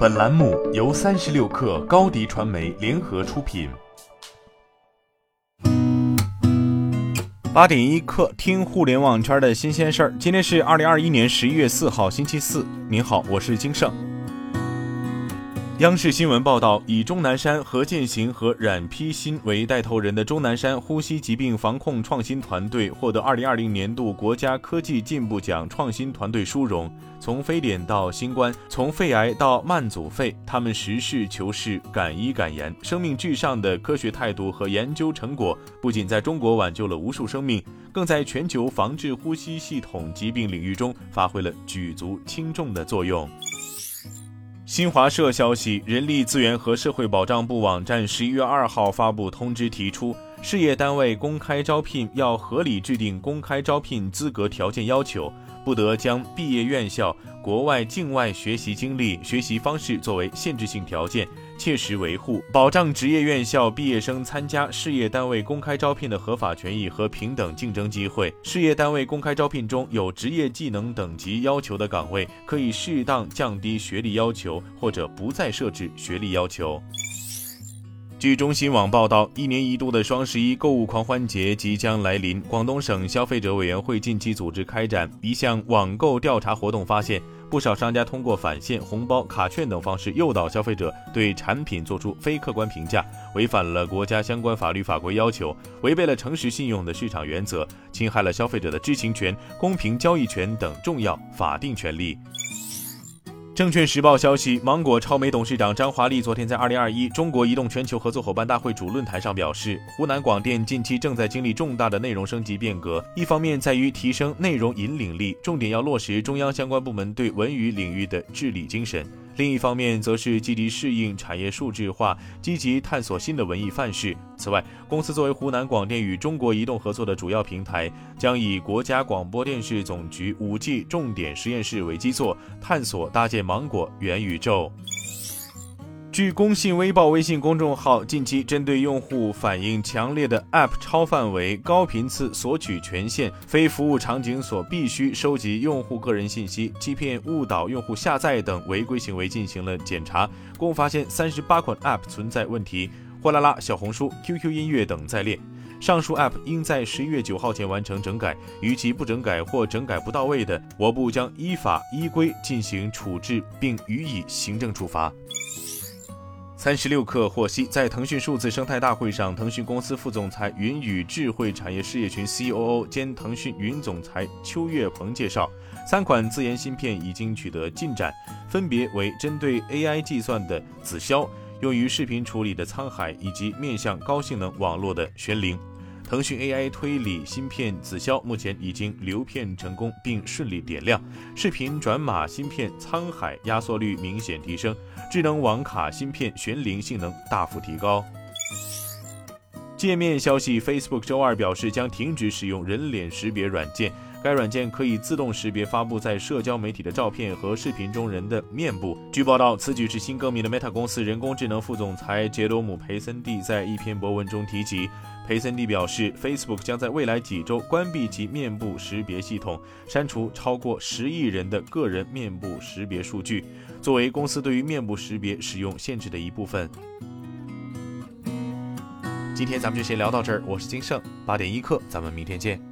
本栏目由三十六氪高低传媒联合出品。八点一刻，听互联网圈的新鲜事儿。今天是二零二一年十一月四号，星期四。您好，我是金盛。央视新闻报道，以钟南山、何建行和冉丕新为带头人的钟南山呼吸疾病防控创新团队获得二零二零年度国家科技进步奖创新团队殊荣。从非典到新冠，从肺癌到慢阻肺，他们实事求是、敢医敢言，生命至上的科学态度和研究成果，不仅在中国挽救了无数生命，更在全球防治呼吸系统疾病领域中发挥了举足轻重的作用。新华社消息，人力资源和社会保障部网站十一月二号发布通知，提出事业单位公开招聘要合理制定公开招聘资格条件要求，不得将毕业院校、国外、境外学习经历、学习方式作为限制性条件。切实维护、保障职业院校毕业生参加事业单位公开招聘的合法权益和平等竞争机会。事业单位公开招聘中有职业技能等级要求的岗位，可以适当降低学历要求，或者不再设置学历要求。据中新网报道，一年一度的双十一购物狂欢节即将来临。广东省消费者委员会近期组织开展一项网购调查活动，发现。不少商家通过返现、红包、卡券等方式诱导消费者对产品做出非客观评价，违反了国家相关法律法规要求，违背了诚实信用的市场原则，侵害了消费者的知情权、公平交易权等重要法定权利。证券时报消息，芒果超媒董事长张华丽昨天在二零二一中国移动全球合作伙伴大会主论坛上表示，湖南广电近期正在经历重大的内容升级变革，一方面在于提升内容引领力，重点要落实中央相关部门对文娱领域的治理精神。另一方面，则是积极适应产业数字化，积极探索新的文艺范式。此外，公司作为湖南广电与中国移动合作的主要平台，将以国家广播电视总局 5G 重点实验室为基座，探索搭建芒果元宇宙。据工信微报微信公众号近期针对用户反映强烈的 App 超范围、高频次索取权限、非服务场景所必须收集用户个人信息、欺骗误导用户下载等违规行为进行了检查，共发现三十八款 App 存在问题，货拉拉、小红书、QQ 音乐等在列。上述 App 应在十一月九号前完成整改，逾期不整改或整改不到位的，我部将依法依规进行处置，并予以行政处罚。三十六氪获悉，在腾讯数字生态大会上，腾讯公司副总裁、云与智慧产业事业群 COO 兼腾讯云总裁邱月鹏介绍，三款自研芯片已经取得进展，分别为针对 AI 计算的紫霄、用于视频处理的沧海，以及面向高性能网络的玄灵。腾讯 AI 推理芯片紫霄目前已经流片成功并顺利点亮，视频转码芯片沧海压缩率明显提升，智能网卡芯片玄灵性能大幅提高。界面消息：Facebook 周二表示将停止使用人脸识别软件。该软件可以自动识别发布在社交媒体的照片和视频中人的面部。据报道，此举是新更名的 Meta 公司人工智能副总裁杰罗姆·培森蒂在一篇博文中提及。培森蒂表示，Facebook 将在未来几周关闭其面部识别系统，删除超过十亿人的个人面部识别数据，作为公司对于面部识别使用限制的一部分。今天咱们就先聊到这儿，我是金盛，八点一刻，咱们明天见。